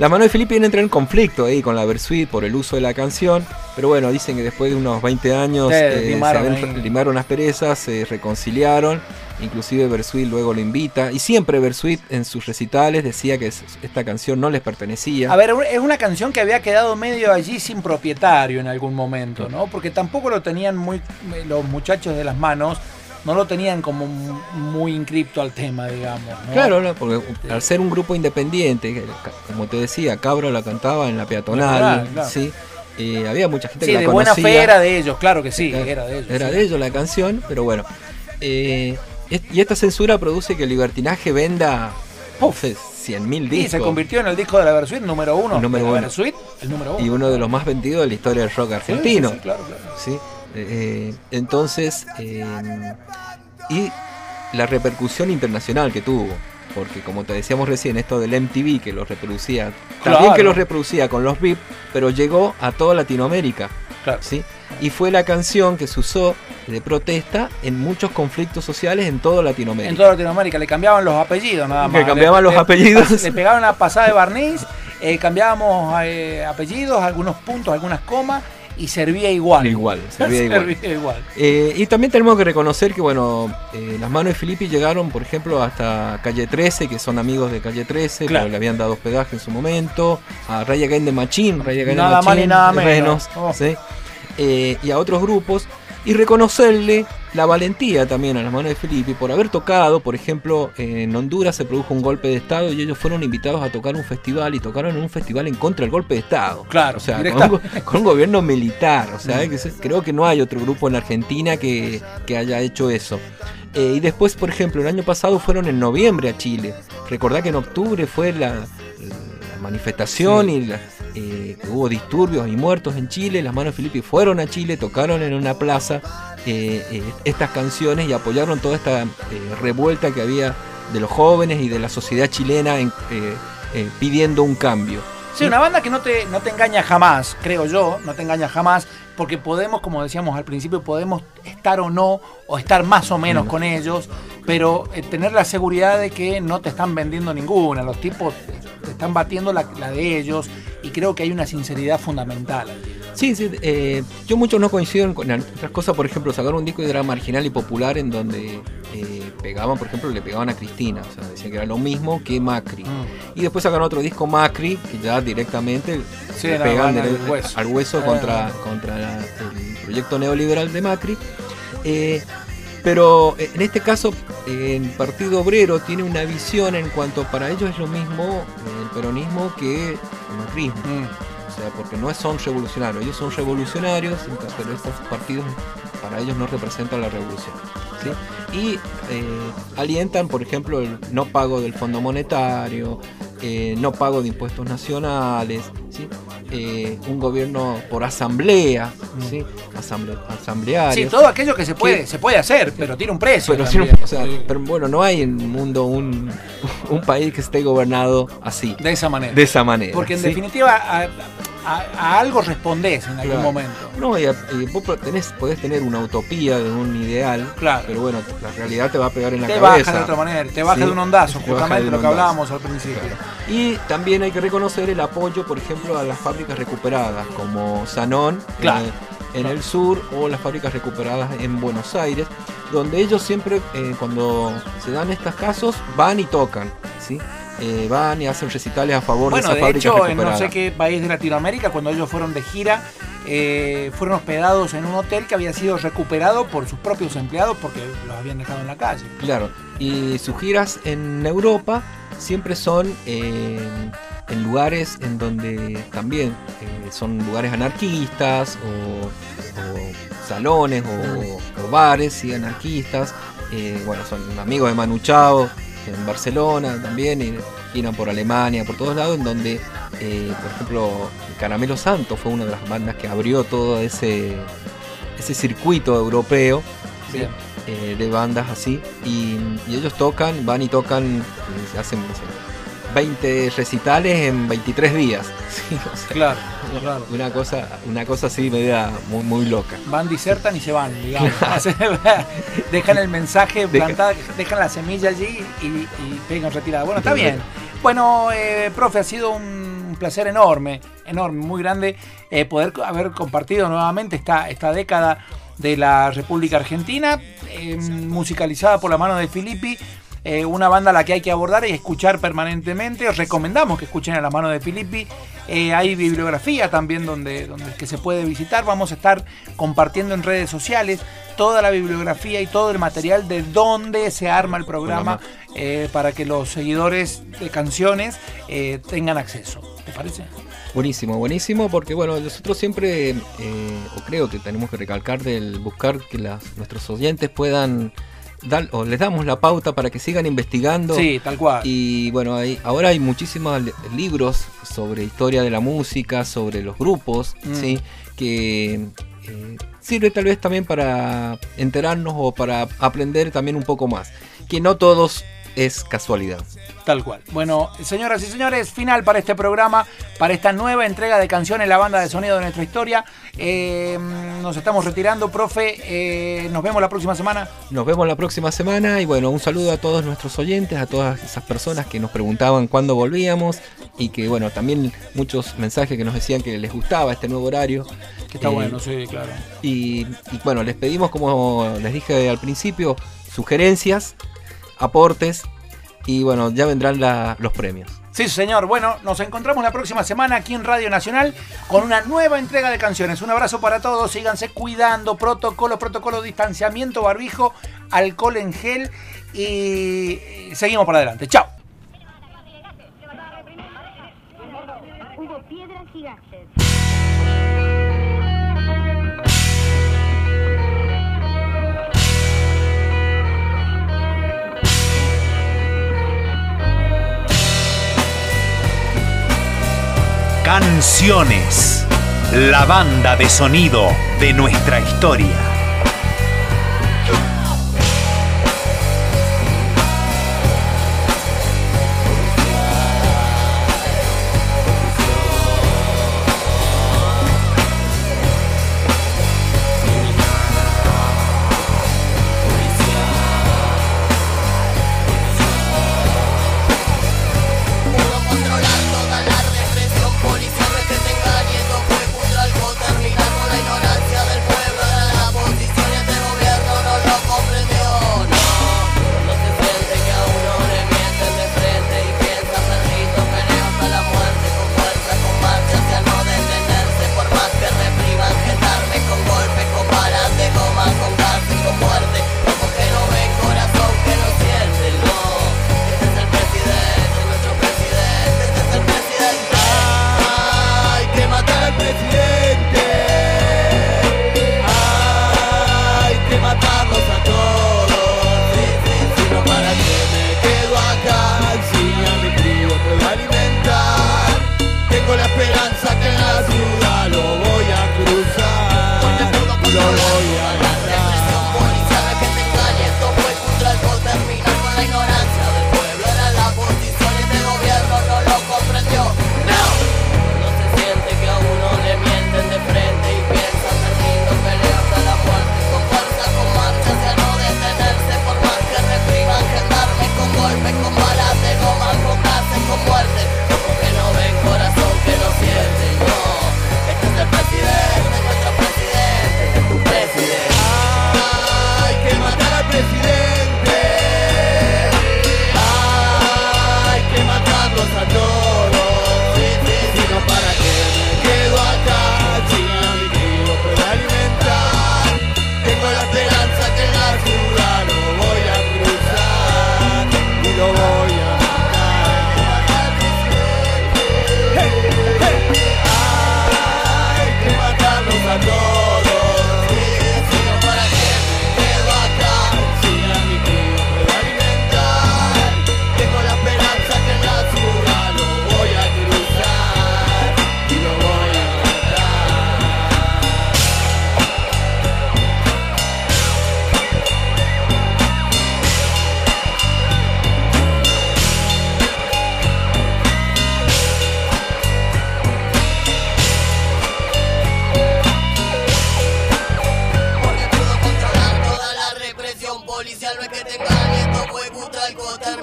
la mano de Felipe entra en conflicto ahí con la Versuit por el uso de la canción, pero bueno, dicen que después de unos 20 años Sí, eh, se limaron ahí. limaron las perezas, se reconciliaron, inclusive Versuit luego lo invita, y siempre Versuit en sus recitales decía que es- esta canción no les pertenecía. A ver, es una canción que había quedado medio allí sin propietario en algún momento, ¿no? Porque tampoco lo tenían muy los muchachos de las manos, no lo tenían como muy inscripto al tema, digamos. ¿no? Claro, no, porque al ser un grupo independiente, como te decía, Cabro la cantaba en la peatonal, Claro, claro. ¿sí? Eh, había mucha gente Sí, que la de buena conocía. fe era de ellos, claro que sí, era de ellos. Era sí. de ellos la canción, pero bueno. Eh, y esta censura produce que el libertinaje venda uf, 100.000 Y discos. se convirtió en el disco de la Versuit número uno. El número de la uno. Versuit, el número uno. y uno de los más vendidos de la historia del rock Sí, argentino. sí, sí, claro, claro. ¿sí? Eh, entonces, eh, y la repercusión internacional que tuvo, porque como te decíamos recién, esto del MTV que lo reproducía, también Claro. que lo reproducía con los VIP, pero llegó a toda Latinoamérica, Claro. ¿sí? Y fue la canción que se usó de protesta en muchos conflictos sociales en toda Latinoamérica. En toda Latinoamérica le cambiaban los apellidos nada Le más. cambiaban los apellidos. Le pegaban la pasada de barniz, eh, cambiábamos eh, apellidos, algunos puntos, algunas comas y servía igual. Igual, servía igual. Servía igual. Eh, y también tenemos que reconocer que, bueno, eh, las manos de Filippi llegaron, por ejemplo, hasta Calle 13, que son amigos de Calle 13, Claro. pero le habían dado hospedaje en su momento, a Ray Again de Machine, Ray Again de Nada más ni nada menos. Oh. ¿sí? Eh, y a otros grupos, y reconocerle la valentía también a las manos de Filippi por haber tocado, por ejemplo, en Honduras se produjo un golpe de Estado y ellos fueron invitados a tocar un festival y tocaron en un festival en contra del golpe de Estado. Claro, o sea, con un, con un gobierno militar. O sea, que se- creo que no hay otro grupo en Argentina que, que haya hecho eso. Eh, y después, por ejemplo, el año pasado fueron en noviembre a Chile. Recordá que en octubre fue la, la manifestación Sí. y la- eh, que hubo disturbios y muertos en Chile. Las manos de Filippi fueron a Chile, tocaron en una plaza eh, eh, estas canciones y apoyaron toda esta eh, revuelta que había de los jóvenes y de la sociedad chilena en- eh, eh, pidiendo un cambio. Sí, una banda que no te, no te engaña jamás, creo yo, no te engaña jamás, porque podemos, como decíamos al principio, podemos estar o no, o estar más o menos Mm. con ellos, pero eh, tener la seguridad de que no te están vendiendo ninguna, los tipos te están batiendo la, la de ellos, y creo que hay una sinceridad fundamental. Sí, sí, eh, yo mucho no coincido con otras cosas, por ejemplo, sacaron un disco de era marginal y popular en donde eh, pegaban, por ejemplo, le pegaban a Cristina, o sea, decían que era lo mismo que Macri. Mm. Y después sacaron otro disco Macri, que ya directamente Sí, le van al hueso. al hueso Ah. contra, contra la- el proyecto neoliberal de Macri. Eh, pero eh, en este caso, el Partido Obrero tiene una visión en cuanto para ellos es lo mismo el peronismo que el macrismo. Mm. O sea, porque no son revolucionarios, ellos son revolucionarios, pero estos partidos para ellos no representan la revolución. ¿sí? Y eh, alientan, por ejemplo, el no pago del Fondo Monetario, eh, no pago de impuestos nacionales, ¿sí? Eh, un gobierno por asamblea, ¿sí? Asamble- asambleario. Sí, todo aquello que se puede, Que- se puede hacer, pero tiene un precio. Pero, o sea, bueno, no hay en el mundo un, un país que esté gobernado así, de esa manera. de esa manera. Porque en ¿sí? definitiva a, a- a algo respondés en algún Claro. momento. No, y, y vos tenés, podés tener una utopía de un ideal, Claro. pero bueno, la realidad te va a pegar en la Te cabeza. baja de otra manera, te baja Sí, de un ondazo, te justamente de lo que hablábamos al principio. Y también hay que reconocer el apoyo, por ejemplo, a las fábricas recuperadas, como Sanón Claro. en, en el sur o las fábricas recuperadas en Buenos Aires, donde ellos siempre, eh, cuando se dan estos casos, van y tocan, ¿sí? Eh, van y hacen recitales a favor Bueno, de de esas fábricas hecho, en no sé qué país de Latinoamérica, cuando ellos fueron de gira, eh, fueron hospedados en un hotel que había sido recuperado por sus propios empleados porque los habían dejado en la calle. Claro, y sus giras en Europa siempre son eh, en lugares en donde también son lugares anarquistas o, o salones o, o bares ¿sí? anarquistas. Bueno, son amigos de Manu Chao en Barcelona también, y giran por Alemania, por todos lados, en donde, eh, por ejemplo, Caramelo Santo fue una de las bandas que abrió todo ese, ese circuito europeo. eh, de bandas así y, y ellos tocan, van y tocan, eh, hacen no sé, 20 recitales en 23 días. Sí, o sea, Claro, claro. Una cosa, una cosa así media muy, muy loca. Van, disertan y se van, digamos. dejan el mensaje Deja- plantado, dejan la semilla allí y, y pegan retirada. Bueno, está bien. Bueno, eh, profe, ha sido un placer enorme, enorme, muy grande eh, poder haber compartido nuevamente esta, esta década de la República Argentina, eh, musicalizada por la mano de Filippi. Eh, una banda a la que hay que abordar y escuchar permanentemente. Os recomendamos que escuchen a la mano de Filippi. Eh, hay bibliografía también donde, donde que se puede visitar. Vamos a estar compartiendo en redes sociales toda la bibliografía y todo el material de dónde se arma el programa eh, para que los seguidores de canciones eh, tengan acceso. ¿Te parece? Buenísimo, buenísimo, porque bueno, nosotros siempre, eh, o creo que tenemos que recalcar del buscar que las, nuestros oyentes puedan o les damos la pauta para que sigan investigando. Sí, tal cual. Y bueno, hay, ahora hay muchísimos li- libros sobre historia de la música, sobre los grupos, Mm. ¿sí? que eh, sirve tal vez también para enterarnos o para aprender también un poco más. Que no todos es casualidad. Tal cual. Bueno, señoras y señores, final para este programa, para esta nueva entrega de canciones, la banda de sonido de nuestra historia. Eh, nos estamos retirando, profe. eh, nos vemos la próxima semana. Nos vemos la próxima semana y bueno, un saludo a todos nuestros oyentes, a todas esas personas que nos preguntaban cuándo volvíamos y que bueno, también muchos mensajes que nos decían que les gustaba este nuevo horario. Que está Eh, bueno, sí, claro. Y, y bueno, les pedimos, como les dije al principio, sugerencias, aportes y bueno, ya vendrán la- los premios. Sí, señor. Bueno, nos encontramos la próxima semana aquí en Radio Nacional con una nueva entrega de canciones. Un abrazo para todos. Síganse cuidando. Protocolo, protocolo, distanciamiento, barbijo, alcohol en gel y seguimos para adelante. Chao. Hubo piedras y Canciones. La banda de sonido de nuestra historia.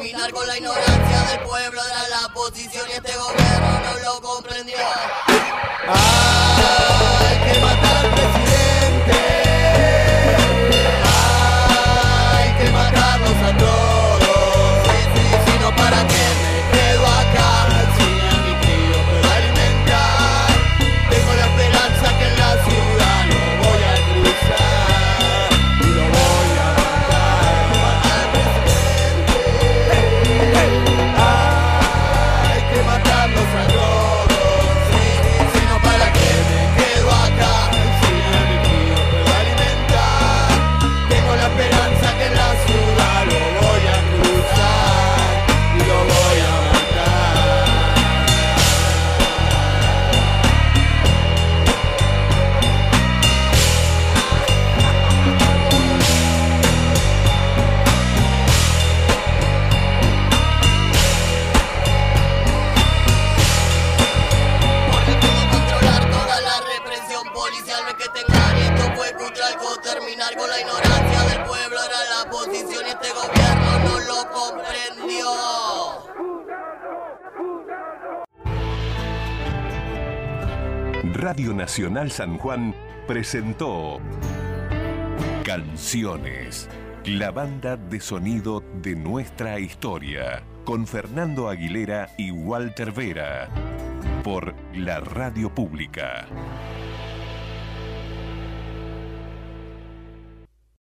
terminar con la ignorancia del pueblo era la posición y este gobierno no lo comprendió. Ah. Nacional San Juan presentó Canciones, la banda de sonido de nuestra historia, con Fernando Aguilera y Walter Vera, por la radio pública.